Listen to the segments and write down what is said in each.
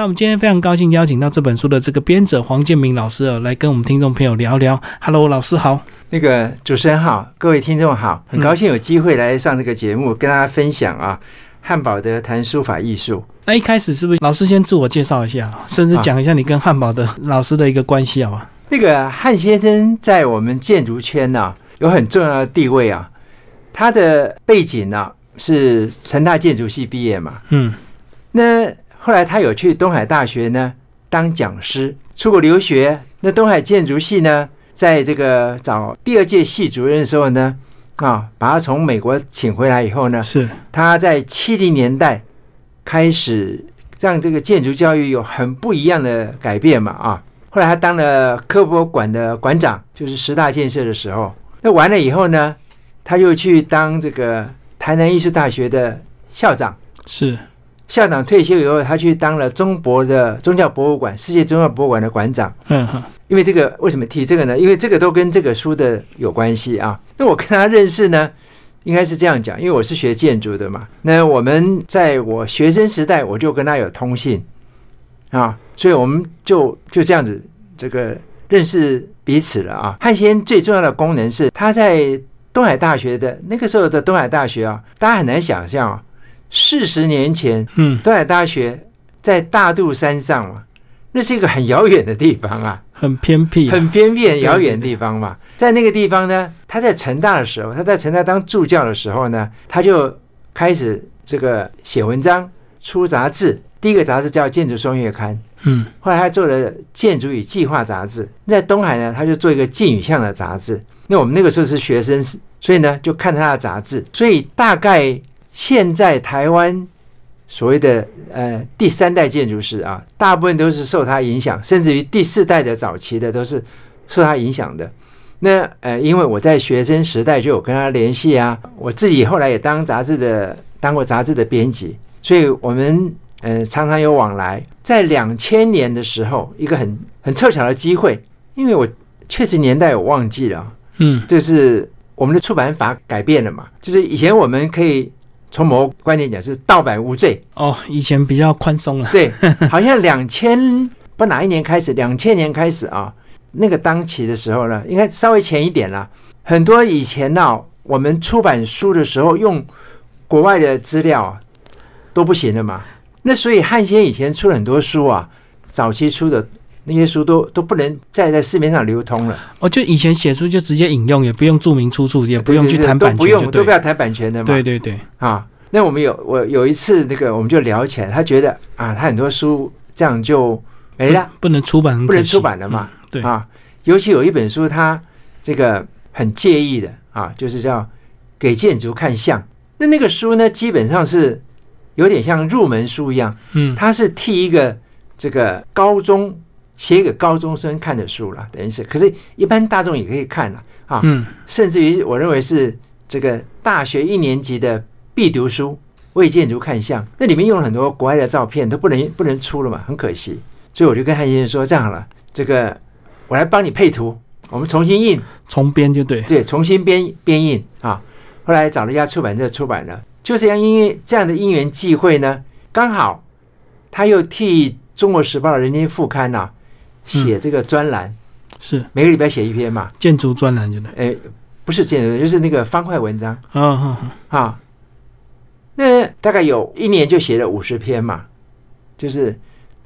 那我们今天非常高兴邀请到这本书的这个编者黄建明老师哦，来跟我们听众朋友聊聊。Hello，老师好。那个主持人好，各位听众好，很高兴有机会来上这个节目，跟大家分享啊，汉堡的谈书法艺术。那一开始是不是老师先自我介绍一下，甚至讲一下你跟汉堡的老师的一个关系好吗？那个汉先生在我们建筑圈呢、有很重要的地位啊。他的背景呢、是成大建筑系毕业嘛，嗯，那后来他有去东海大学呢当讲师，出国留学。那东海建筑系呢，在这个找第二届系主任的时候呢，啊，把他从美国请回来以后呢，是他在七零年代开始让这个建筑教育有很不一样的改变嘛啊。后来他当了科博馆的馆长，就是十大建设的时候。那完了以后呢，他又去当这个台南艺术大学的校长。是，校长退休以后，他去当了中博的宗教博物馆、世界宗教博物馆的馆长。嗯哼，因为这个为什么提这个呢？因为这个都跟这个书的有关系啊。那我跟他认识呢，应该是这样讲，因为我是学建筑的嘛。那我们在我学生时代，我就跟他有通信啊，所以我们就就这样子这个认识彼此了啊。汉先最重要的功能是他在东海大学的那个时候的东海大学啊，大家很难想象啊，四十年前嗯，东海大学在大肚山上嘛，那是一个很遥远的地方啊。很偏僻啊、很偏僻、很遥远的地方嘛。在那个地方呢，他在成大的时候，他在成大当助教的时候呢，他就开始这个写文章、出杂志。第一个杂志叫《建筑双月刊》，嗯，后来他做了《建筑与计划》杂志。在东海呢，他就做一个近与向的杂志。那我们那个时候是学生，所以呢就看他的杂志。所以大概现在台湾所谓的呃第三代建筑师啊，大部分都是受他影响，甚至于第四代的早期的都是受他影响的。那呃，因为我在学生时代就有跟他联系啊，我自己后来也当杂志的当过杂志的编辑，所以我们呃常常有往来。在两千年的时候，一个很很凑巧的机会，因为我确实年代我忘记了啊，嗯，就是我们的出版法改变了嘛，就是以前我们可以从某观点讲是盗版无罪，哦，以前比较宽松了，对，好像两千不哪一年开始，两千年开始啊，那个当期的时候呢，应该稍微前一点啦。很多以前呢、我们出版书的时候用国外的资料啊都不行的嘛。那所以汉先以前出了很多书啊，早期出的那些书都都不能再在市面上流通了，哦，就以前写书就直接引用，也不用注明出处，也不用去对对对谈版权，都不用都不要谈版权的嘛。对对对，啊，那我们有我有一次那个我们就聊起来，他觉得啊，他很多书这样就没了。不能出版，很不能出版了嘛。嗯对，啊，尤其有一本书，他这个很介意的啊，就是叫《给建筑看相》。那那个书呢，基本上是有点像入门书一样，嗯，它是替一个这个高中写给高中生看的书了，等于是。可是，一般大众也可以看了啊，嗯，甚至于我认为是这个大学一年级的必读书，为建筑看相。那里面用了很多国外的照片，都不能不能出了嘛，很可惜。所以我就跟汉先生说，这样好了，这个我来帮你配图，我们重新印，重编就对，对，重新编编印啊。后来找了一家出版社出版了，就是像因为这样的因缘际会呢，刚好他又替《中国时报》的《人间副刊》呐写这个专栏，是。每个礼拜写一篇嘛，建筑专栏就对，哎，不是建筑，就是那个方块文章。嗯嗯嗯，啊，那大概有一年就写了五十篇嘛，就是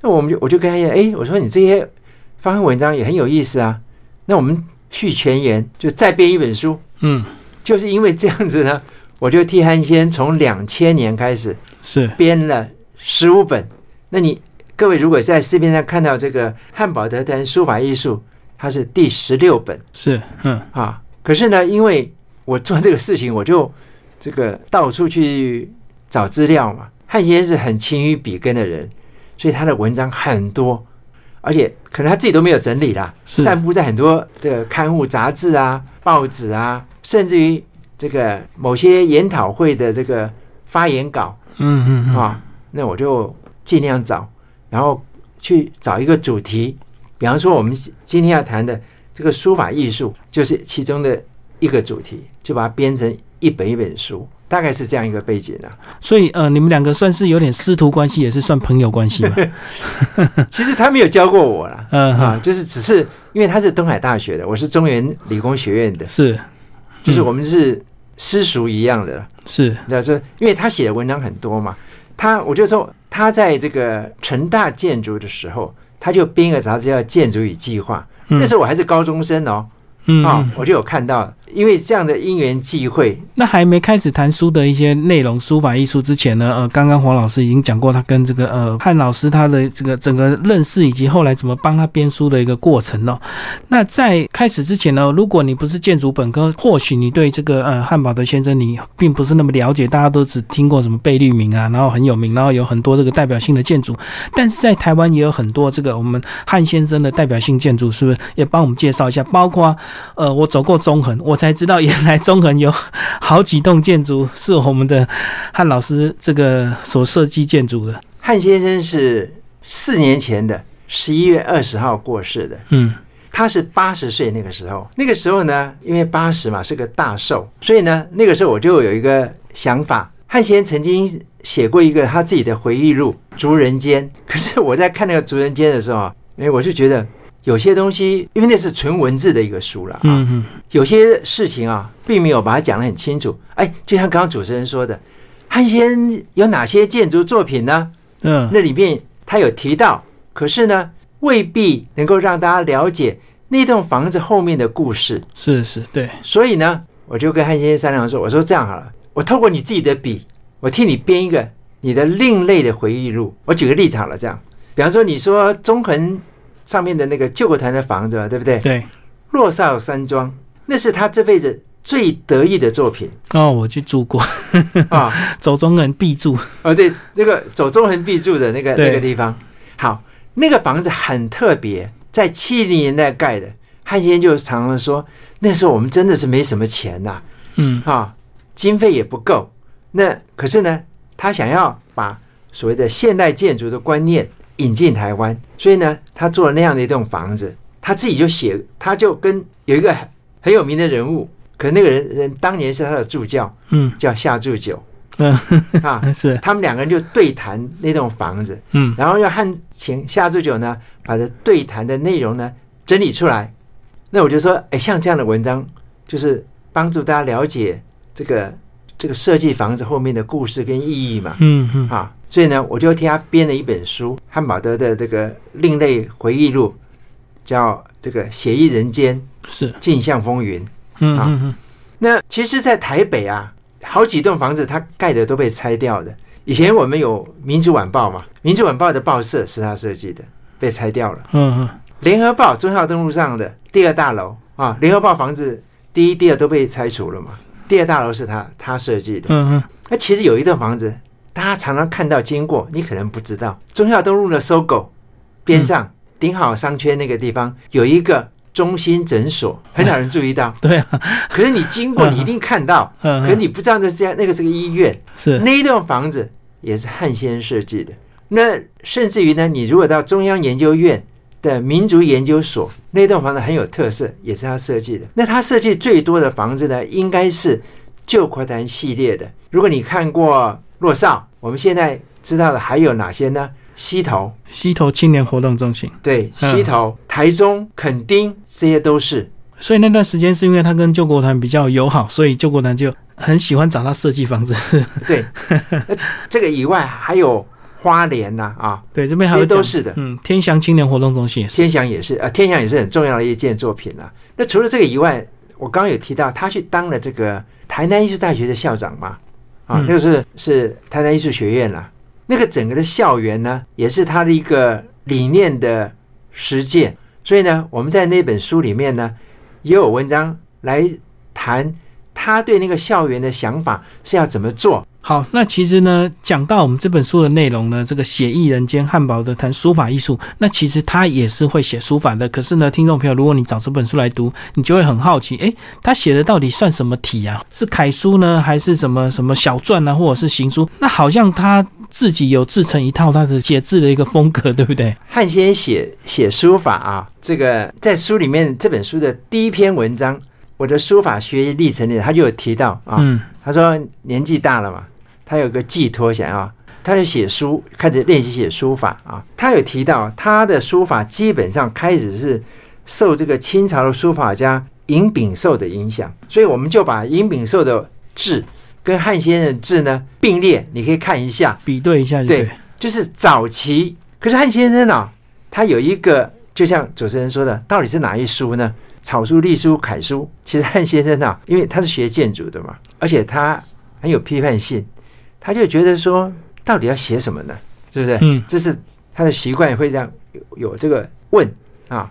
那我们就我就跟他讲，哎，我说你这些方块文章也很有意思啊，那我们续前言，就再编一本书，嗯，就是因为这样子呢，我就替汉先从两千年开始是，编了十五本。那你各位如果在市面上看到这个汉堡德谈书法艺术，它是第十六本。是，嗯，啊。可是呢，因为我做这个事情，我就这个到处去找资料嘛。汉先生是很勤于笔耕的人，所以他的文章很多，而且可能他自己都没有整理啦，散布在很多这个刊物、杂志啊、报纸啊，甚至于这个某些研讨会的这个发言稿嗯嗯嗯，啊。那我就尽量找，然后去找一个主题，比方说我们今天要谈的这个书法艺术，就是其中的一个主题，就把它编成一本一本书，大大概是这样一个背景啊。所以呃，你们两个算是有点师徒关系，也是算朋友关系嘛。其实他没有教过我啦，嗯啊，就是只是因为他是东海大学的，我是中原理工学院的，是就是我们是师叔一样的。是你知道说，因为他写的文章很多嘛，他我就说他在这个成大建筑的时候，他就编一个杂志叫《建筑与计划》，那时候我还是高中生哦，嗯。哦，我就有看到，因为这样的因缘际会，那还没开始谈书的一些内容，书法艺术之前呢，呃，刚刚黄老师已经讲过他跟这个呃汉老师他的这个整个认识，以及后来怎么帮他编书的一个过程哦。那在开始之前呢，如果你不是建筑本科，或许你对这个呃汉堡的先生你并不是那么了解，大家都只听过什么贝聿铭啊，然后很有名，然后有很多这个代表性的建筑，但是在台湾也有很多这个我们汉先生的代表性建筑，是不是也帮我们介绍一下？包括呃，我走过中横，我知道原来中横有好几栋建筑是我们的汉老师这个所设计建筑的。汉先生是四年前的十一月二十号过世的，嗯他是八十岁那个时候，那个时候呢，因为八十嘛是个大寿，所以呢，那个时候我就有一个想法。汉先生曾经写过一个他自己的回忆录《竹人间》，可是我在看那个《竹人间》的时候啊，哎，我就觉得有些东西，因为那是纯文字的一个书了啊，嗯嗯有些事情啊，并没有把它讲得很清楚。哎，就像刚刚主持人说的，汉先生有哪些建筑作品呢？嗯那里面他有提到，可是呢，未必能够让大家了解那栋房子后面的故事。是是，对，所以呢，我就跟汉先生商量说：“我说这样好了，我透过你自己的笔，我替你编一个你的另类的回忆录。我举个例子好了，这样，比方说你说中横上面的那个救国团的房子嘛，对不对？对。洛少山庄，那是他这辈子最得意的作品哦，我去住过，啊。走中人必住。哦，对，那个走中横必住的那个那个地方，好，那个房子很特别，在七零年代盖的。汉先生就常常说，那时候我们真的是没什么钱呐、嗯啊，经费也不够。那可是呢，他想要把所谓的现代建筑的观念引进台湾，所以呢，他做了那样的一栋房子，他自己就写，他就跟有一个很很有名的人物，可能那个人人当年是他的助教，嗯。叫夏祝久嗯，啊。是。他们两个人就对谈那栋房子，嗯。然后要汉请夏祝久呢把这对谈的内容呢整理出来。那我就说，哎，像这样的文章，就是帮助大家了解这个这个设计房子后面的故事跟意义嘛，嗯嗯。啊，所以呢，我就替他编了一本书，汉堡德的这个另类回忆录，叫这个《写意人间，是镜像风云》。嗯嗯嗯那其实，在台北啊，好几栋房子它盖的都被拆掉的。以前我们有《民主晚报》嘛，《民主晚报》的报社是他设计的，被拆掉了。嗯嗯联合报中孝东路上的第二大楼啊，联合报房子第一、第二都被拆除了嘛，第二大楼是他他设计的。嗯嗯那其实有一栋房子，大家常常看到经过，你可能不知道，中孝东路的搜狗边上顶好商圈那个地方有一个中心诊所，很少人注意到。对啊，可是你经过，你 一定看到，嗯可是你不知道那是那个是个医院，是那一栋房子也是汉先生设计的。那甚至于呢，你如果到中央研究院的民族研究所，那栋房子很有特色，也是他设计的。那他设计最多的房子呢，应该是旧国坛系列的。如果你看过洛少，我们现在知道的还有哪些呢？溪头，溪头青年活动中心。对，嗯溪头、台中、垦丁，这些都是。所以那段时间是因为他跟救国团比较友好，所以救国团就很喜欢找他设计房子。对，那这个以外还有花莲呐啊 对，这边还有都是的嗯，天祥青年活动中心也是。天祥也是，啊，天祥也是很重要的一件作品啊。那除了这个以外，我刚刚有提到，他去当了这个台南艺术大学的校长嘛，啊，嗯那个是是台南艺术学院啦。那个整个的校园呢，也是他的一个理念的实践。所以呢，我们在那本书里面呢，也有文章来谈他对那个校园的想法是要怎么做。好，那其实呢，讲到我们这本书的内容呢，这个写意人间汉堡的谈书法艺术，那其实他也是会写书法的。可是呢，听众朋友，如果你找这本书来读，你就会很好奇，诶，他写的到底算什么体啊？是楷书呢，还是什么什么小篆啊，或者是行书？那好像他自己有自成一套他的写字的一个风格，对不对？汉先生写写书法啊，这个在书里面这本书的第一篇文章，我的书法学习历程里，他就有提到啊，嗯他说年纪大了嘛，他有个寄托想要，他就写书，开始练习写书法啊。他有提到他的书法基本上开始是受这个清朝的书法家尹炳寿的影响，所以我们就把尹炳寿的字跟汉先生的字呢并列，你可以看一下，比对一下就对，就是早期。可是汉先生啊，他有一个，就像主持人说的，到底是哪一书呢？草书、隶书、楷书。其实汉先生啊，因为他是学建筑的嘛，而且他很有批判性，他就觉得说，到底要写什么呢？是不是？嗯，这是他的习惯，会这样有有这个问啊。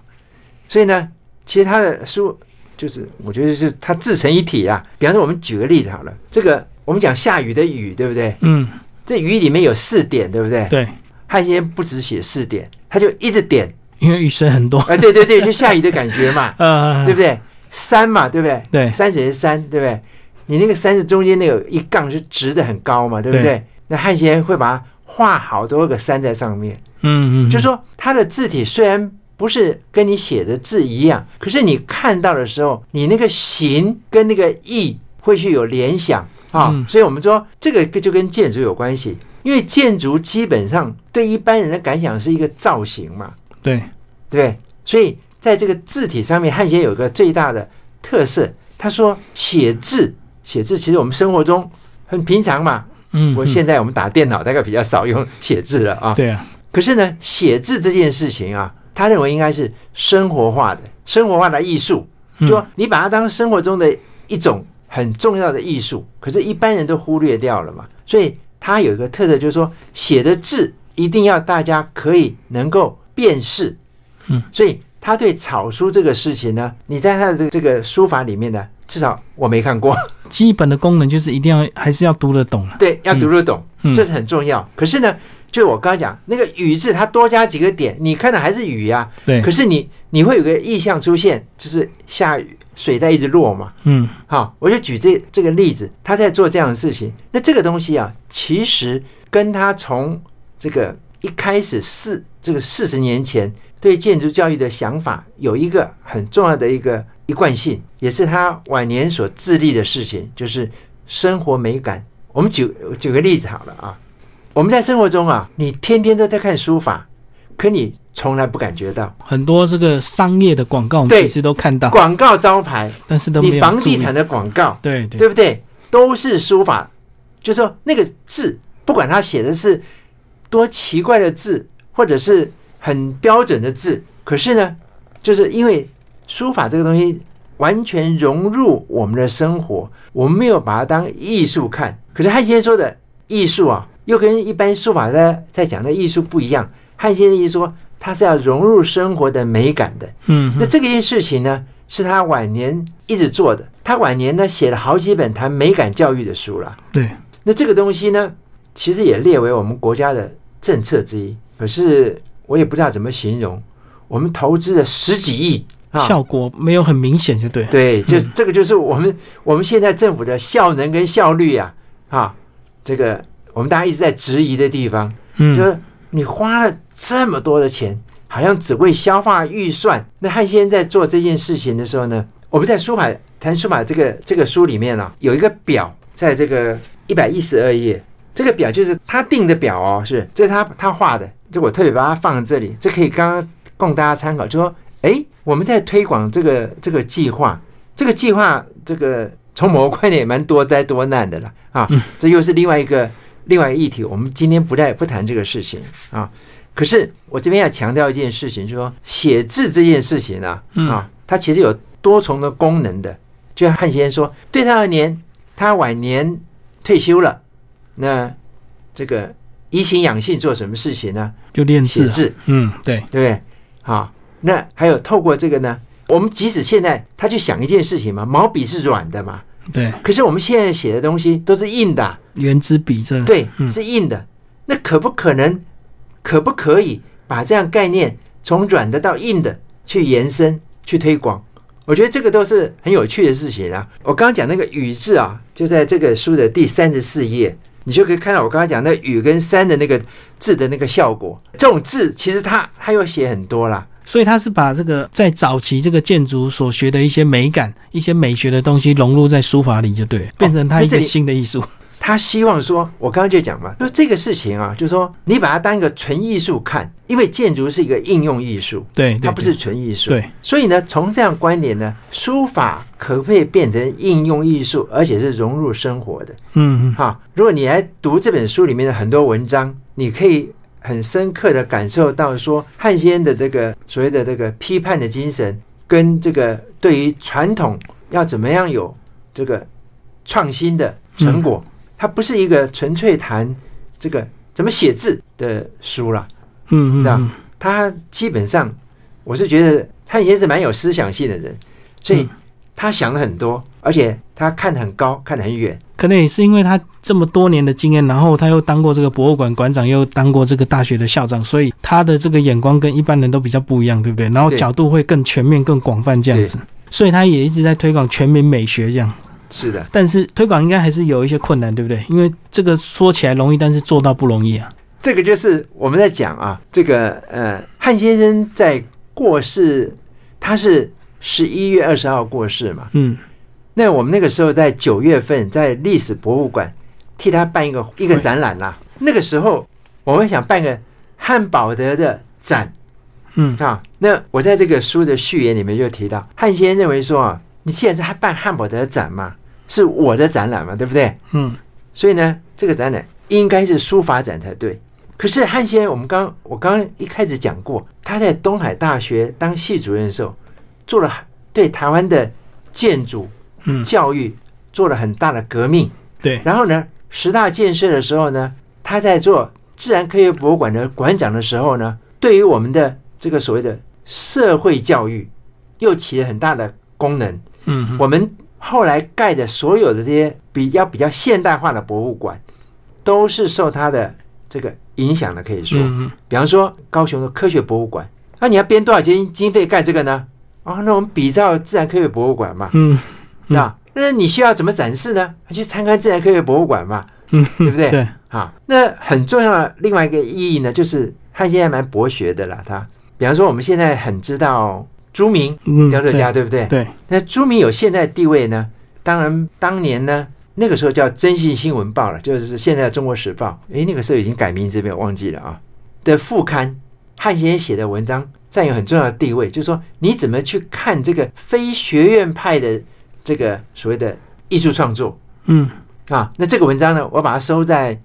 所以呢，其实他的书就是，我觉得是他自成一体啊。比方说，我们举个例子好了，这个我们讲下雨的雨，对不对？嗯，这雨里面有四点，对不对？对，汉先生不只写四点，他就一直点，因为雨水很多，啊，对对对，就下雨的感觉嘛，呃，对不对？山嘛，对不对？对山水是山，对不对？你那个山字中间那个一杠是直的很高嘛，对不对？对那汉贤会把它画好多个山在上面，嗯嗯，就说它的字体虽然不是跟你写的字一样，可是你看到的时候，你那个形跟那个意会去有联想啊。嗯所以我们说这个就跟建筑有关系，因为建筑基本上对一般人的感想是一个造型嘛，对，对？所以在这个字体上面，汉贤有个最大的特色，他说写字，写字其实我们生活中很平常嘛。嗯，我嗯现在我们打电脑大概比较少用写字了啊。对啊，可是呢，写字这件事情啊，他认为应该是生活化的、生活化的艺术，就嗯说你把它当生活中的一种很重要的艺术，可是一般人都忽略掉了嘛。所以他有一个特色，就是说写的字一定要大家可以能够辨识。嗯，所以他对草书这个事情呢，你在他的这个这个书法里面呢，至少我没看过。基本的功能就是一定要还是要读得懂啊，对，要读得懂，嗯这是很重要。可是呢，就我刚刚讲那个雨字，它多加几个点，你看的还是雨呀、对可，是你你会有个意象出现，就是下雨，水在一直落嘛。嗯好，我就举这这个例子，他在做这样的事情。那这个东西啊，其实跟他从这个一开始四这个四十年前对建筑教育的想法有一个很重要的一个一贯性，也是他晚年所致力的事情，就是生活美感。我们举举个例子好了啊，我们在生活中啊，你天天都在看书法，可你从来不感觉到很多这个商业的广告我们对其实都看到，广告招牌，但是都没你有注意房地产的广告，对对对不对？都是书法，就是说那个字，不管他写的是多奇怪的字，或者是很标准的字，可是呢，就是因为书法这个东西完全融入我们的生活，我们没有把它当艺术看。可是汉先生说的艺术啊，又跟一般书法在在讲的艺术不一样。汉先生一说，他是要融入生活的美感的。嗯那这件事情呢，是他晚年一直做的。他晚年呢写了好几本谈美感教育的书了。对，那这个东西呢，其实也列为我们国家的政策之一。可是我也不知道怎么形容，我们投资了十几亿啊，效果没有很明显就对，对，就是这个就是我们我们现在政府的效能跟效率啊啊，这个我们大家一直在质疑的地方。嗯就嗯是你花了这么多的钱，好像只为消化预算。那汉先生在做这件事情的时候呢，我们在书法谈书法这个这个书里面啊，有一个表，在这个一百一十二页，这个表就是他定的表哦，是这是他他画的，这我特别把它放在这里，这可以刚刚供大家参考，就说，哎，我们在推广这个这个计划，这个计划这个从某个观点也蛮多灾多难的了啊，这又是另外一个。另外一个议题，我们今天不再不谈这个事情啊。可是我这边要强调一件事情，就是说写字这件事情啊，嗯啊，它其实有多重的功能的。就像汉先生说，对他而言，他晚年退休了，那这个怡情养性做什么事情呢？就练字啊，写字，嗯对，对不对？好，那还有透过这个呢，我们即使现在他去想一件事情嘛，毛笔是软的嘛，对，可是我们现在写的东西都是硬的啊、圆珠笔这，对，嗯是硬的。那可不可能？可不可以把这样概念从软的到硬的去延伸、去推广？我觉得这个都是很有趣的事情啊。我刚刚讲那个“语”字啊，就在这个书的第三十四页，你就可以看到我刚才讲那“雨”跟“山”的那个字的那个效果。这种字其实它它又写很多啦，所以他是把这个在早期这个建筑所学的一些美感、一些美学的东西融入在书法里，就对，变成他一个新的艺术。他希望说，我刚刚就讲嘛，就这个事情啊，就是说你把它当一个纯艺术看，因为建筑是一个应用艺术，对，它不是纯艺术。对，所以呢，从这样观点呢，书法可不可以变成应用艺术，而且是融入生活的？嗯嗯哈，如果你来读这本书里面的很多文章，你可以很深刻的感受到说汉先生的这个所谓的这个批判的精神，跟这个对于传统要怎么样有这个创新的成果，它不是一个纯粹谈这个怎么写字的书啦，嗯嗯，这样嗯他基本上我是觉得他以前是蛮有思想性的人，所以嗯他想的很多，而且他看得很高，看得很远。可能也是因为他这么多年的经验，然后他又当过这个博物馆馆长，又当过这个大学的校长，所以他的这个眼光跟一般人都比较不一样，对不对？然后角度会更全面、更广泛这样子，所以他也一直在推广全民美学这样。是的，但是推广应该还是有一些困难，对不对？因为这个说起来容易，但是做到不容易啊。这个就是我们在讲啊，这个呃，汉先生在过世，他是十一月二十号过世嘛。嗯那我们那个时候在九月份在历史博物馆替他办一个一个展览啦。那个时候我们想办个汉堡德的展嗯啊。那我在这个书的序言里面就提到，汉先生认为说啊，你既然是办汉堡德的展嘛，是我的展览嘛，对不对？嗯所以呢，这个展览应该是书法展才对。可是汉先，我们刚我刚刚一开始讲过，他在东海大学当系主任的时候，做了对台湾的建筑嗯，教育做了很大的革命。对，然后呢，十大建设的时候呢，他在做自然科学博物馆的馆长的时候呢，对于我们的这个所谓的社会教育，又起了很大的功能。嗯我们后来盖的所有的这些比较比较现代化的博物馆，都是受他的这个影响的，可以说，嗯比方说高雄的科学博物馆，那你要编多少钱经费盖这个呢？啊，那我们比照自然科学博物馆嘛，嗯是吧？那你需要怎么展示呢？去参观自然科学博物馆嘛，嗯，对不对？对，啊，那很重要的另外一个意义呢，就是汉先生蛮博学的啦。他，比方说我们现在很知道朱明嗯，雕塑家，对不对？对，那朱明有现在地位呢？当然，当年呢，那个时候叫《征信新闻报》了，就是现在的《中国时报》。诶，那个时候已经改名字，没有忘记了啊。的副刊，汉先生写的文章占有很重要的地位，就是说你怎么去看这个非学院派的这个所谓的艺术创作嗯啊？那这个文章呢，我把它收在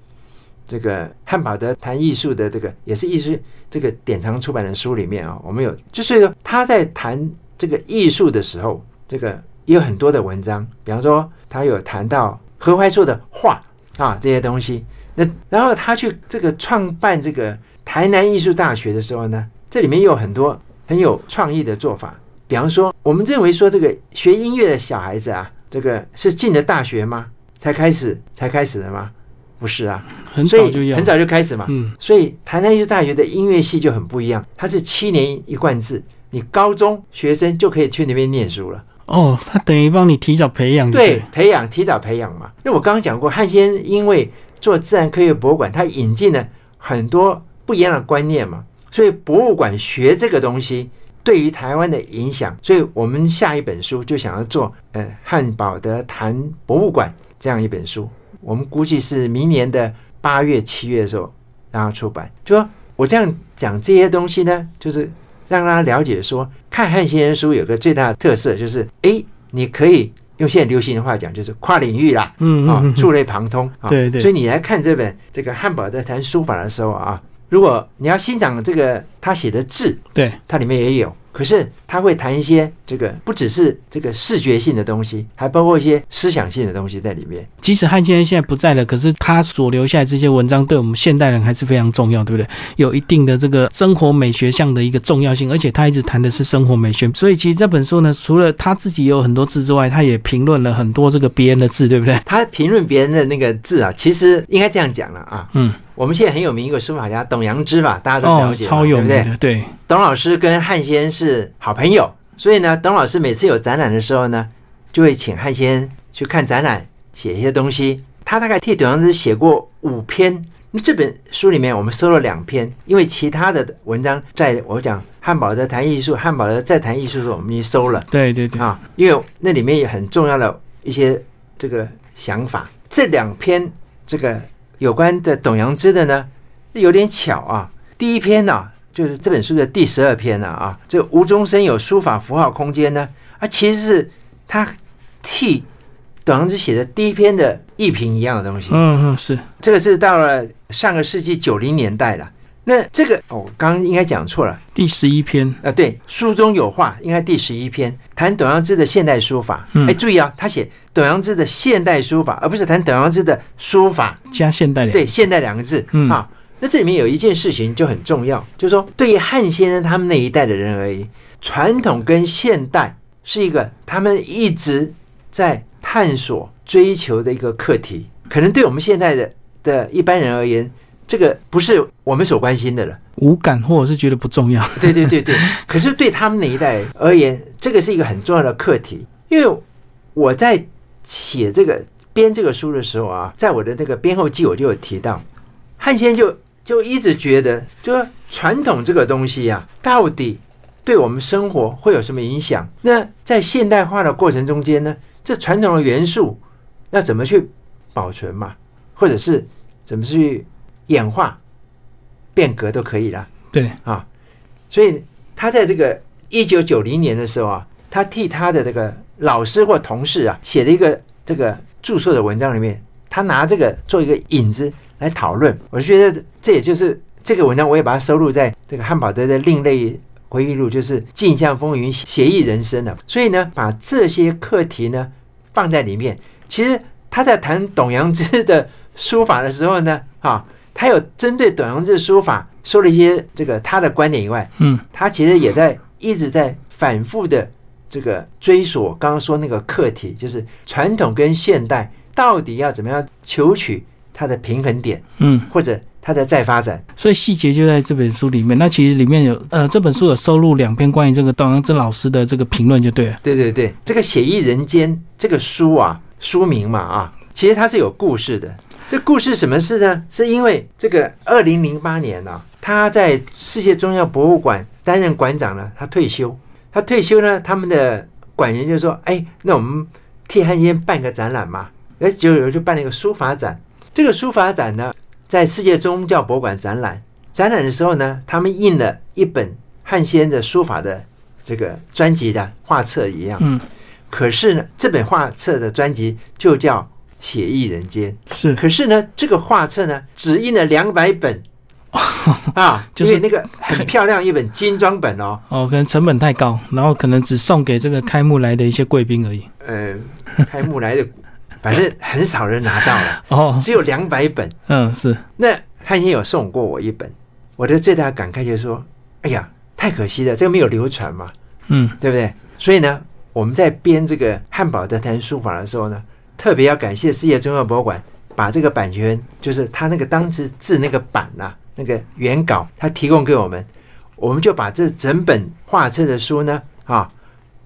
这个汉堡德谈艺术的这个也是艺术这个典藏出版的书里面啊，我们有，就是说他在谈这个艺术的时候，这个也有很多的文章，比方说他有谈到何怀硕的画啊这些东西。那然后他去这个创办这个台南艺术大学的时候呢，这里面有很多很有创意的做法。比方说，我们认为说这个学音乐的小孩子啊，这个是进了大学吗？才开始才开始的吗？不是啊，很所早就要，以很早就开始嘛。嗯所以台南艺术大学的音乐系就很不一样，它是七年一贯制，你高中学生就可以去那边念书了。哦，他等于帮你提早培养，对对，，培养提早培养嘛。那我刚刚讲过，汉先因为做自然科学博物馆，他引进了很多不一样的观念嘛，所以博物馆学这个东西对于台湾的影响，所以我们下一本书就想要做呃汉堡的谈博物馆这样一本书，我们估计是明年的八月七月的时候让它出版。就说我这样讲这些东西呢，就是让大家了解说，看汉先生书有个最大的特色就是，诶，你可以用现在流行的话讲，就是跨领域啦，啊、嗯嗯嗯触类旁通啊。对对所以你来看这本这个汉堡在谈书法的时候啊，如果你要欣赏这个他写的字，对，它里面也有，可是他会谈一些这个不只是这个视觉性的东西，还包括一些思想性的东西在里面。即使汉先生现在不在了，可是他所留下来这些文章，对我们现代人还是非常重要，对不对？有一定的这个生活美学上的一个重要性，而且他一直谈的是生活美学。所以其实这本书呢，除了他自己有很多字之外，他也评论了很多这个别人的字，对不对？他评论别人的那个字啊，其实应该这样讲了啊。嗯，我们现在很有名一个书法家董阳之吧，大家都了哦，解嘛，超有名对不对？的，对，董老师跟汉先生是好朋友，所以呢，董老师每次有展览的时候呢，就会请汉先去看展览，写一些东西。他大概替董阳之写过五篇那这本书里面我们收了两篇，因为其他的文章在我讲汉堡的谈艺术，汉堡的在谈艺术的时候，我们已经收了对对对，啊，因为那里面有很重要的一些这个想法。这两篇这个有关的董阳之的呢，有点巧啊。第一篇呢、就是这本书的第十二篇了啊。这个吴中生有书法符号空间呢，啊，其实是他替董阳之写的第一篇的艺评一样的东西。嗯嗯是，这个是到了上个世纪九零年代了。那这个哦，刚刚应该讲错了。第十一篇，啊，对，书中有话，应该第十一篇谈董阳之的现代书法。嗯哎，注意啊，他写董阳之的现代书法，而不是谈董阳之的书法。加现代两对，现代两个字。嗯啊，那这里面有一件事情就很重要，就是说，对于汉先生他们那一代的人而言，传统跟现代是一个他们一直在探索、追求的一个课题。可能对我们现在的的一般人而言，这个不是我们所关心的了。无感或者是觉得不重要。对对对对，可是对他们那一代而言，这个是一个很重要的课题。因为我在写这个编这个书的时候啊，在我的那个编后记我就有提到，汉先生就就一直觉得，就说传统这个东西呀、到底对我们生活会有什么影响？那在现代化的过程中间呢，这传统的元素要怎么去保存嘛，或者是怎么去演化、变革都可以啦。对，啊，所以他在这个一九九零年的时候啊，他替他的这个老师或同事啊写了一个这个著述的文章里面，他拿这个做一个引子来讨论。我觉得这也就是这个文章，我也把它收录在这个汉堡德的另类回忆录，就是《镜像风云写意人生》了。所以呢，把这些课题呢放在里面，其实他在谈董阳之的书法的时候呢，啊，他有针对董阳之书法说了一些这个他的观点以外，嗯他其实也在一直在反复的这个追索刚刚说那个课题，就是传统跟现代到底要怎么样求取它的平衡点，嗯，或者它的再发展。所以细节就在这本书里面。那其实里面有呃，这本书有收录两篇关于这个董阳之老师的这个评论，就对了。对对对，这个《写意人间》这个书啊，书名嘛啊，其实它是有故事的。这故事什么事呢？是因为这个二零零八年啊，他在世界中央博物馆担任馆长呢，他退休。他退休呢，他们的馆员就说：“哎，那我们替汉先办个展览嘛。”哎，就有就办了一个书法展。这个书法展呢，在世界宗教博物馆展览。展览的时候呢，他们印了一本汉先的书法的这个专辑的画册一样。嗯，可是呢，这本画册的专辑就叫《写意人间》。是，可是呢，这个画册呢，只印了两百本 啊，就是那个很漂亮一本精装本哦，哦，可能成本太高，然后可能只送给这个开幕来的一些贵宾而已。呃，开幕来的，反正很少人拿到了，哦，只有两百本。嗯，是，那汉先有送过我一本，我的最大感慨就是说，哎呀，太可惜了，这个没有流传嘛，嗯对不对？所以呢，我们在编这个汉堡的谈书法的时候呢，特别要感谢世界中央博物馆，把这个版权，就是他那个当时制那个版呐、那个原稿，他提供给我们，我们就把这整本画册的书呢，啊，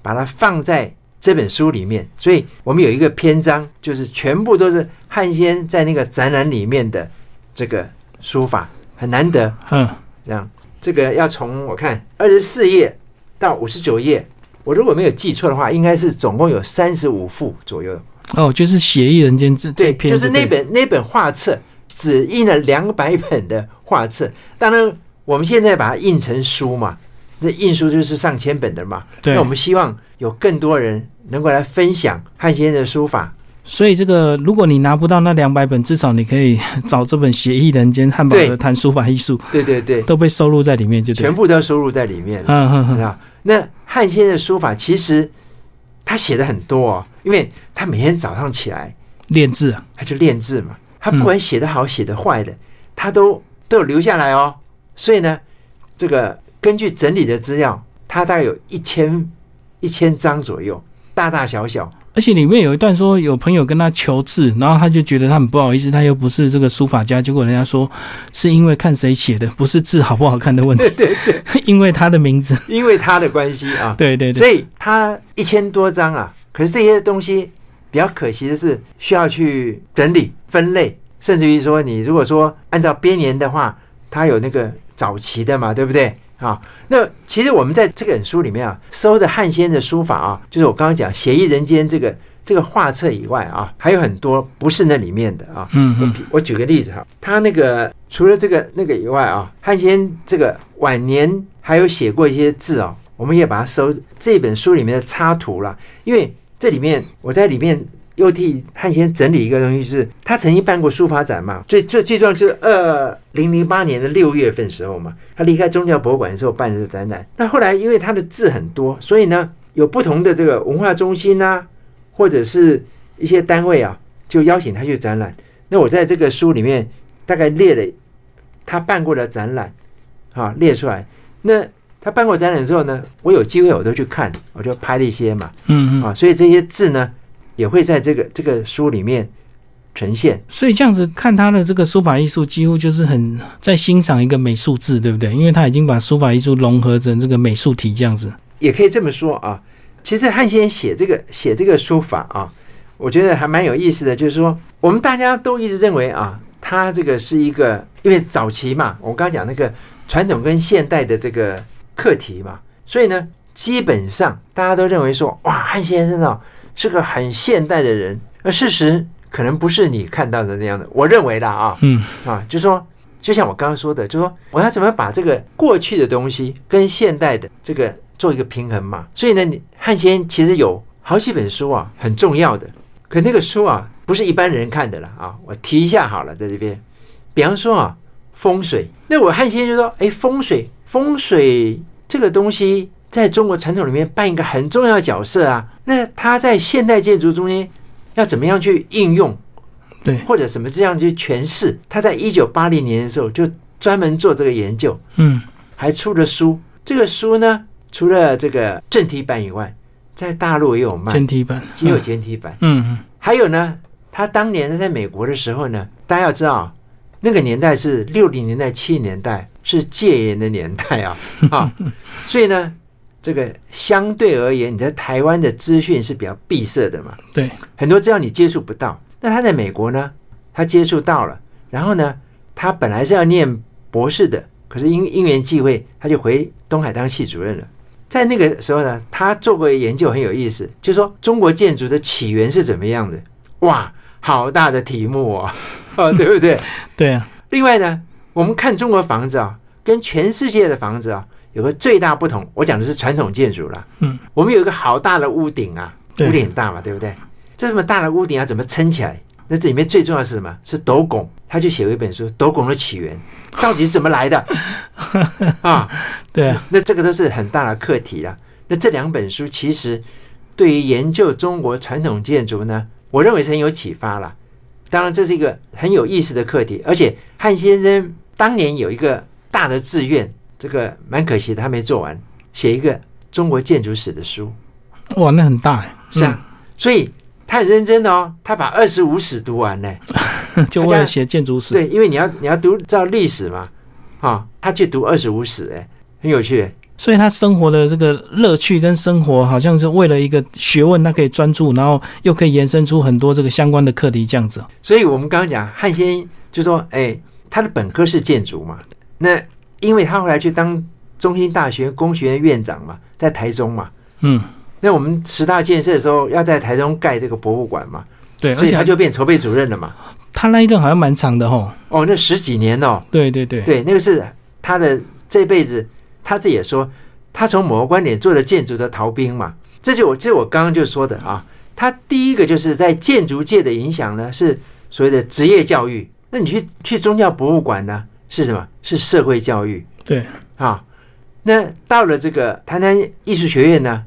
把它放在这本书里面。所以我们有一个篇章，就是全部都是汉先在那个展览里面的这个书法，很难得。嗯，这样，这个要从我看二十四页到五十九页，我如果没有记错的话，应该是总共有三十五幅左右。哦，就是《写意人间》这这对，篇，就是那。本那本画册只印了两百本的画册，当然我们现在把它印成书嘛，那印书就是上千本的嘛。对那我们希望有更多人能够来分享汉先生的书法。所以这个，如果你拿不到那两百本，至少你可以找这本《写意人间》汉堡的谈书法艺术，对对对，都被收录在里面，就。全部都收录在里面。嗯嗯那汉先生的书法其实他写的很多哦，因为他每天早上起来练字啊，他就练字嘛，他不管写的好写的坏的，他都都有留下来哦。所以呢，这个根据整理的资料，它大概有一千一千张左右，大大小小。而且里面有一段说，有朋友跟他求字，然后他就觉得他很不好意思，他又不是这个书法家，结果人家说是因为看谁写的，不是字好不好看的问题，对 对对，因为他的名字，因为他的关系啊，对对对，所以他一千多张啊。可是这些东西比较可惜的是，需要去整理分类，甚至于说你如果说按照编年的话，它有那个早期的嘛，对不对？啊，那其实我们在这本书里面啊，收的汉先的书法啊，就是我刚刚讲写意人间这个这个画册以外啊，还有很多不是那里面的啊。嗯嗯我举个例子哈，他那个除了这个那个以外啊，汉先这个晚年还有写过一些字哦，我们也把它收这本书里面的插图了，因为这里面我在里面又替汉先整理一个东西是，他曾经办过书法展嘛，最最最重要就是二零零八年的六月份时候嘛，他离开宗教博物馆的时候办的展览。那后来因为他的字很多，所以呢有不同的这个文化中心啊，或者是一些单位啊，就邀请他去展览。那我在这个书里面大概列了他办过的展览，啊，列出来。那他办过展览之后呢，我有机会我都去看，我就拍了一些嘛，嗯嗯，啊，所以这些字呢也会在这个这个书里面呈现。所以这样子看他的这个书法艺术，几乎就是很在欣赏一个美术字，对不对？因为他已经把书法艺术融合成这个美术体这样子。也可以这么说啊。其实汉先生写这个写这个书法啊，我觉得还蛮有意思的。就是说，我们大家都一直认为啊，他这个是一个，因为早期嘛，我刚刚讲那个传统跟现代的这个课题嘛，所以呢，基本上大家都认为说，哇，汉先生啊是个很现代的人，而事实可能不是你看到的那样的。我认为的啊，嗯啊，就说就像我刚刚说的，就说我要怎么把这个过去的东西跟现代的这个做一个平衡嘛。所以呢，你汉先其实有好几本书啊，很重要的，可那个书啊不是一般人看的了啊。我提一下好了，在这边，比方说啊，风水。那我汉先就说，哎，风水，风水这个东西在中国传统里面扮一个很重要的角色啊。那它在现代建筑中间要怎么样去应用？对，或者什么这样去诠释。他在一九八零年的时候就专门做这个研究，嗯还出了书。这个书呢，除了这个正体版以外，在大陆也有卖，简体版也有简体版。嗯嗯还有呢，他当年在美国的时候呢，大家要知道，那个年代是六零年代、七零年代，是戒严的年代啊啊，所以呢，这个相对而言，你在台湾的资讯是比较闭塞的嘛，对，很多资料你接触不到。那他在美国呢，他接触到了，然后呢，他本来是要念博士的，可是因因缘际会，他就回东海当系主任了。在那个时候呢，他做过研究很有意思，就是说中国建筑的起源是怎么样的？哇，好大的题目哦，哦，对不对？对啊，另外呢，我们看中国房子啊，跟全世界的房子啊，有个最大不同。我讲的是传统建筑了。嗯，我们有一个好大的屋顶啊，屋顶很大嘛，对不对？这么大的屋顶要怎么撑起来？那这里面最重要的是什么？是斗拱。他就写了一本书《斗拱的起源》，到底是怎么来的 啊？对啊，那这个都是很大的课题了。那这两本书其实对于研究中国传统建筑呢，我认为是很有启发了。当然，这是一个很有意思的课题，而且汉先生当年有一个大的志愿，这个蛮可惜的，他没做完，写一个中国建筑史的书，哇，那很大哎，是啊，所以他很认真的哦，他把二十五史读完呢。嗯，就为了写建筑史。对，因为你要你要读照历史嘛，啊，他去读二十五史，哎，很有趣。所以他生活的这个乐趣跟生活，好像是为了一个学问，他可以专注，然后又可以延伸出很多这个相关的课题，这样子。所以我们刚刚讲汉先生就说，哎，他的本科是建筑嘛，那因为他后来去当中兴大学工学院院长嘛，在台中嘛，嗯，那我们十大建设的时候要在台中盖这个博物馆嘛，对，所以他就变筹备主任了嘛。他那一段好像蛮长的哦。哦，那十几年哦，对对对，对，那个是他的这辈子，他自己也说，他从某个观点做了建筑的逃兵嘛。这就我这我刚刚就说的啊，他第一个就是在建筑界的影响呢，是所谓的职业教育。那你去去宗教博物馆呢，是什么？是社会教育对，啊。那到了这个台南艺术学院呢，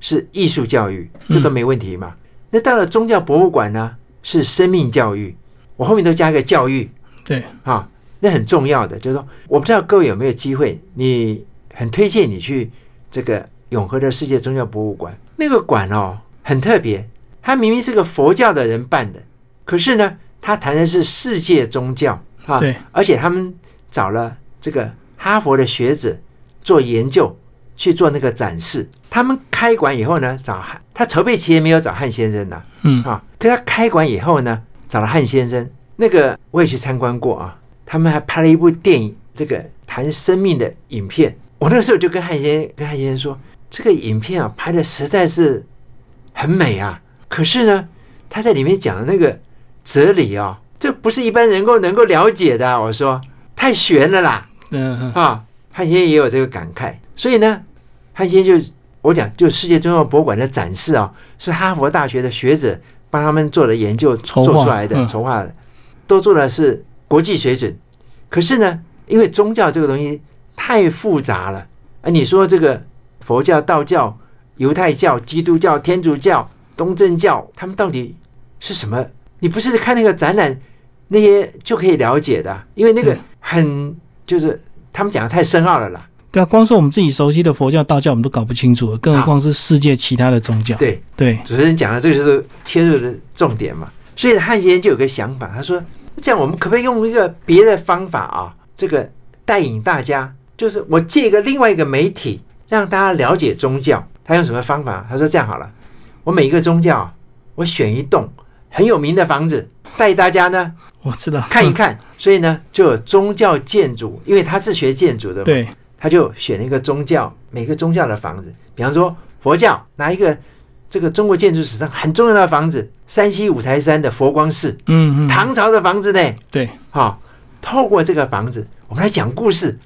是艺术教育，这都没问题嘛。那到了宗教博物馆呢，是生命教育。我后面都加一个教育，对，啊，那很重要的，就是说，我不知道各位有没有机会，你很推荐你去这个永和的世界宗教博物馆，那个馆哦，很特别，它明明是个佛教的人办的，可是呢，他谈的是世界宗教啊，对，而且他们找了这个哈佛的学者做研究，去做那个展示。他们开馆以后呢，找汉，他筹备期间没有找汉先生呐、嗯，啊，可他开馆以后呢，找了汉先生。那个我也去参观过啊，他们还拍了一部电影，这个谈生命的影片。我那个时候就跟汉先跟汉先生说，这个影片啊拍的实在是很美啊，可是呢，他在里面讲的那个哲理啊，这不是一般人够能够了解的。我说太悬了啦，嗯啊，汉先也有这个感慨。所以呢，汉先就我讲，就世界宗教博物馆的展示啊，是哈佛大学的学者帮他们做的研究做出来的，嗯。筹划的，都做的是国际水准。可是呢，因为宗教这个东西太复杂了。啊，你说这个佛教、道教、犹太教、基督教、天主教、东正教，他们到底是什么？你不是看那个展览那些就可以了解的，因为那个对很就是他们讲的太深奥了啦。对啊，光是我们自己熟悉的佛教、道教，我们都搞不清楚了，更何况是世界其他的宗教。对，对，主持人讲的这个就是切入的重点嘛。所以汉先生就有个想法，他说：“这样我们可不可以用一个别的方法啊？这个带引大家，就是我借一个另外一个媒体，让大家了解宗教。他用什么方法？他说这样好了，我每一个宗教啊，我选一栋很有名的房子，带大家呢我知道，看一看。所以呢，就有宗教建筑，因为他是学建筑的嘛，对，他就选了一个宗教，每个宗教的房子，比方说佛教，拿一个这个中国建筑史上很重要的房子，山西五台山的佛光寺，嗯嗯，唐朝的房子呢，对，哈、透过这个房子，我们来讲故事，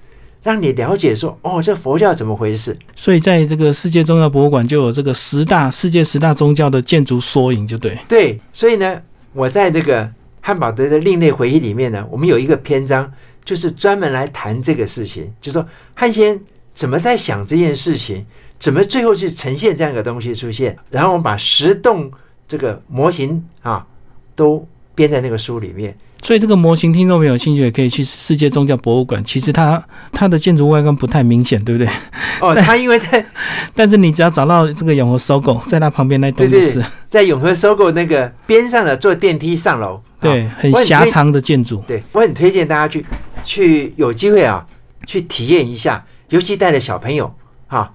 让你了解说，哦，这佛教怎么回事？所以在这个世界宗教博物馆就有这个十大世界十大宗教的建筑缩影，就对，对，所以呢，我在这个汉堡德的另类回忆里面呢，我们有一个篇章，就是专门来谈这个事情，就是说汉先怎么在想这件事情，怎么最后去呈现这样一个东西出现，然后我们把十栋这个模型啊都编在那个书里面。所以这个模型，听众朋友有兴趣也可以去世界宗教博物馆。其实它它的建筑外观不太明显，对不对？哦，它因为在 但是你只要找到这个永和搜狗，在它旁边那栋就对是在永和搜狗那个边上的坐电梯上楼，啊对，很狭长的建筑。对，我很推荐大家去去有机会啊，去体验一下，尤其带着小朋友啊。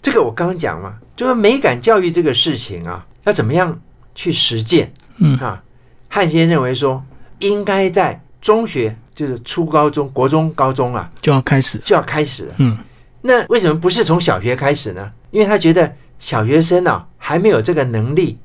这个我刚刚讲嘛，就是美感教育这个事情啊，要怎么样去实践嗯啊？汉先生认为说，应该在中学，就是初高中、国中、高中啊，就要开始，就要开始。嗯，那为什么不是从小学开始呢？因为他觉得小学生啊还没有这个能力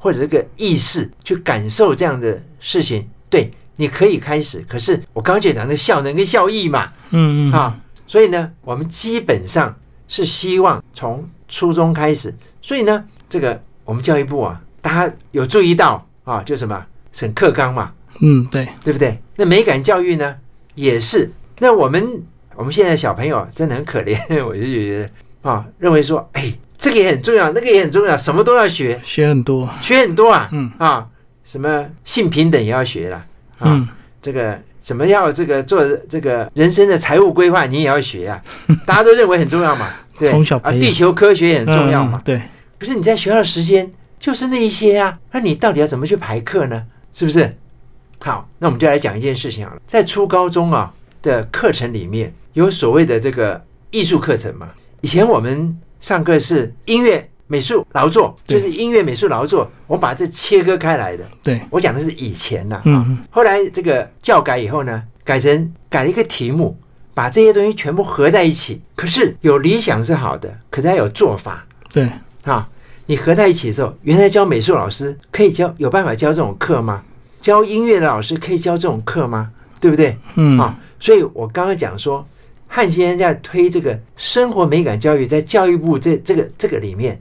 或者这个意识去感受这样的事情。对，你可以开始，可是我刚刚就讲的效能跟效益嘛，嗯嗯，啊，所以呢，我们基本上是希望从初中开始。所以呢，这个我们教育部啊，大家有注意到啊，就什么沈克刚嘛，嗯，对，对不对？那美感教育呢，也是。那我们我们现在小朋友真的很可怜，我就觉得啊，认为说，哎，这个也很重要，那个也很重要，什么都要学，学很多，学很多啊，嗯。啊，什么性平等也要学了，啊，嗯，这个怎么要这个做这个人生的财务规划，你也要学啊，大家都认为很重要嘛，对，啊，从小啊地球科学也很重要嘛。嗯，对，可是你在学校的时间就是那一些啊，那你到底要怎么去排课呢？是不是？好，那我们就来讲一件事情好了，在初高中啊的课程里面有所谓的这个艺术课程嘛。以前我们上课是音乐、美术、劳作，就是音乐、美术、劳作，我把这切割开来的。对，我讲的是以前呐、嗯啊嗯后来这个教改以后呢，改成改了一个题目，把这些东西全部合在一起。可是有理想是好的，可是还有做法。对，啊，你合在一起的时候，原来教美术老师可以教，有办法教这种课吗？教音乐的老师可以教这种课吗？对不对？嗯，啊，所以我刚刚讲说，汉先生在推这个生活美感教育，在教育部这这个这个里面，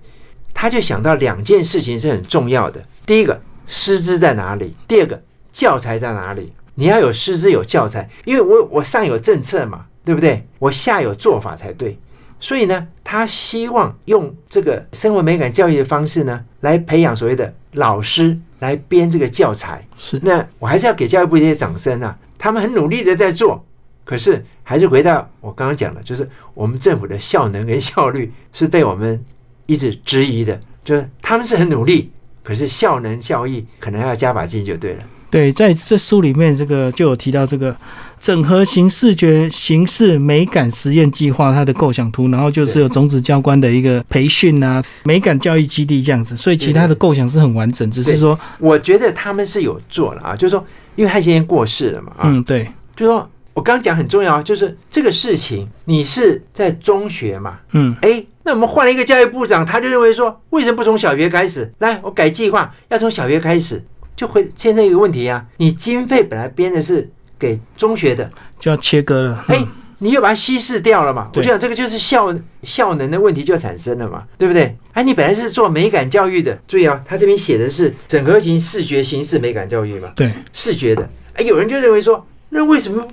他就想到两件事情是很重要的。第一个，师资在哪里？第二个，教材在哪里？你要有师资有教材，因为我我上有政策嘛，对不对？我下有做法才对。所以呢，他希望用这个生活美感教育的方式呢，来培养所谓的老师来编这个教材。是，那我还是要给教育部一些掌声啊，他们很努力的在做，可是还是回到我刚刚讲的，就是我们政府的效能跟效率是被我们一直质疑的，就是他们是很努力，可是效能效益可能要加把劲就对了。对，在这书里面，这个就有提到这个，整合型视觉形式美感实验计划它的构想图，然后就是有种子教官的一个培训啊，美感教育基地这样子，所以其他的构想是很完整，只是说，我觉得他们是有做了啊，就是说，因为汉先生过世了嘛，啊，嗯，对，就是说我刚刚讲很重要，就是这个事情，你是在中学嘛，嗯，哎，那我们换了一个教育部长，他就认为说，为什么不从小学开始？来，我改计划，要从小学开始，就会现在一个问题啊，你经费本来编的是给中学的，就要切割了，哎，你又把它稀释掉了嘛？我对就讲这个就是效效能的问题就产生了嘛，对不对？哎，你本来是做美感教育的，注意啊，他这边写的是整合型视觉形式美感教育嘛，对，视觉的。哎，有人就认为说，那为什么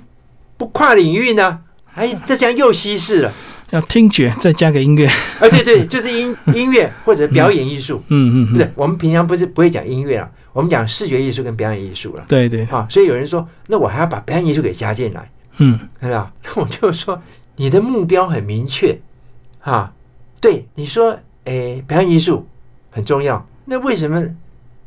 不跨领域呢？哎，这这样又稀释了。要听觉再加个音乐，啊，对对，就是音 音乐或者表演艺术，嗯嗯嗯，不对，我们平常不是不会讲音乐啊，我们讲视觉艺术跟表演艺术了。对对，啊，所以有人说，那我还要把表演艺术给加进来。嗯，对吧？那 我就说你的目标很明确啊。对，你说，诶，表演艺术很重要，那为什么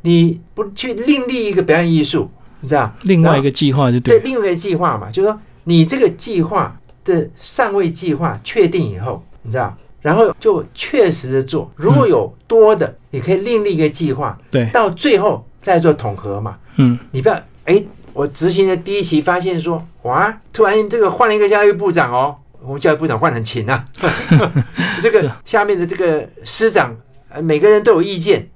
你不去另立一个表演艺术？你知道？另外一个计划就对，对另外一个计划嘛，就是说你这个计划的上位计划确定以后，你知道，然后就确实的做。如果有多的，你可以另立一个计划，对，到最后再做统合嘛。嗯，你不要哎，我执行的第一期发现说，哇，突然这个换了一个教育部长哦，我们教育部长换很勤啊，这是个下面的这个师长，呃，每个人都有意见，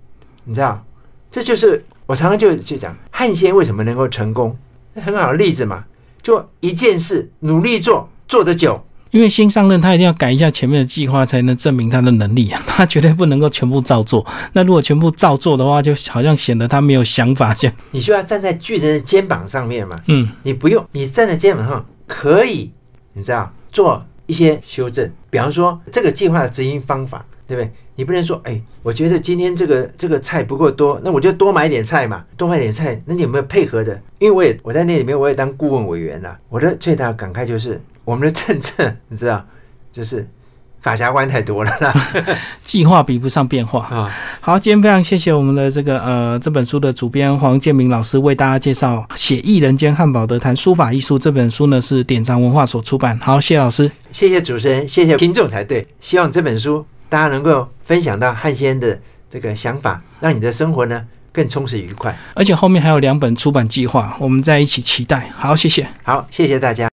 你知道，这就是我常常就就讲汉先为什么能够成功，很好的例子嘛，就一件事努力做，做得久，因为新上任他一定要改一下前面的计划，才能证明他的能力啊，他绝对不能够全部照做。那如果全部照做的话，就好像显得他没有想法这样。你需要站在巨人的肩膀上面嘛，嗯，你不用，你站在肩膀上可以，你知道做一些修正，比方说这个计划的执行方法，对不对？你不能说，哎，我觉得今天这个这个菜不够多，那我就多买点菜嘛，多买点菜。那你有没有配合的？因为我也我在那里面我也当顾问委员啦。我的最大的感慨就是我们的政策，你知道，就是法家官太多了啦。计划比不上变化。啊，好，今天非常谢谢我们的这个呃这本书的主编黄建明老师为大家介绍《写意人间汉堡的谈书法艺术》这本书呢是典藏文化所出版。好，谢谢老师。谢谢主持人，谢谢听众才对。希望这本书大家能够分享到汉先的这个想法，让你的生活呢更充实愉快。而且后面还有两本出版计划，我们在一起期待。好，谢谢。好，谢谢大家。